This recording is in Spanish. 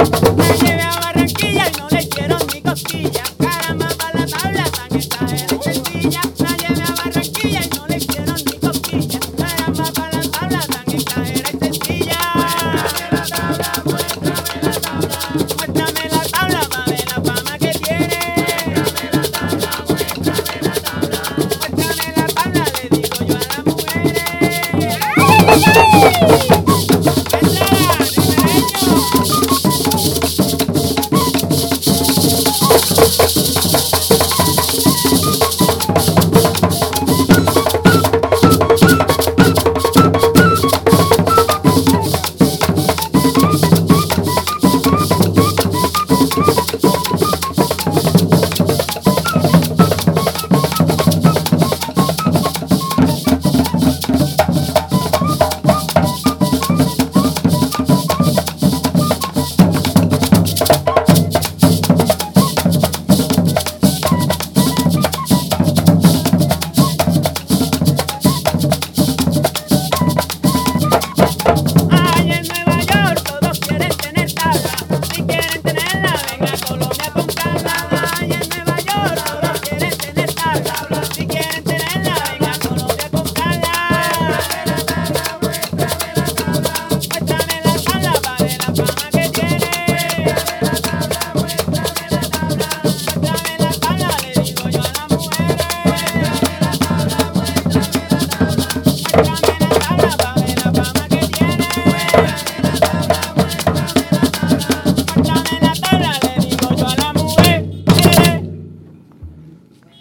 Lléveme a Barranquilla y no le quiero ni costilla. Caramba la tabla tan etádera y sencilla. Lléveme a Barranquilla y no le quiero ni costilla. Caramba la tabla tan etádera y sencilla. Muéstrame la tabla, muéstrame la tabla. Muéstrame la tabla, mami la pama que tiene. Muéstrame la tabla, muéstrame la tabla. Muéstrame la tabla, le digo yo a la mujer.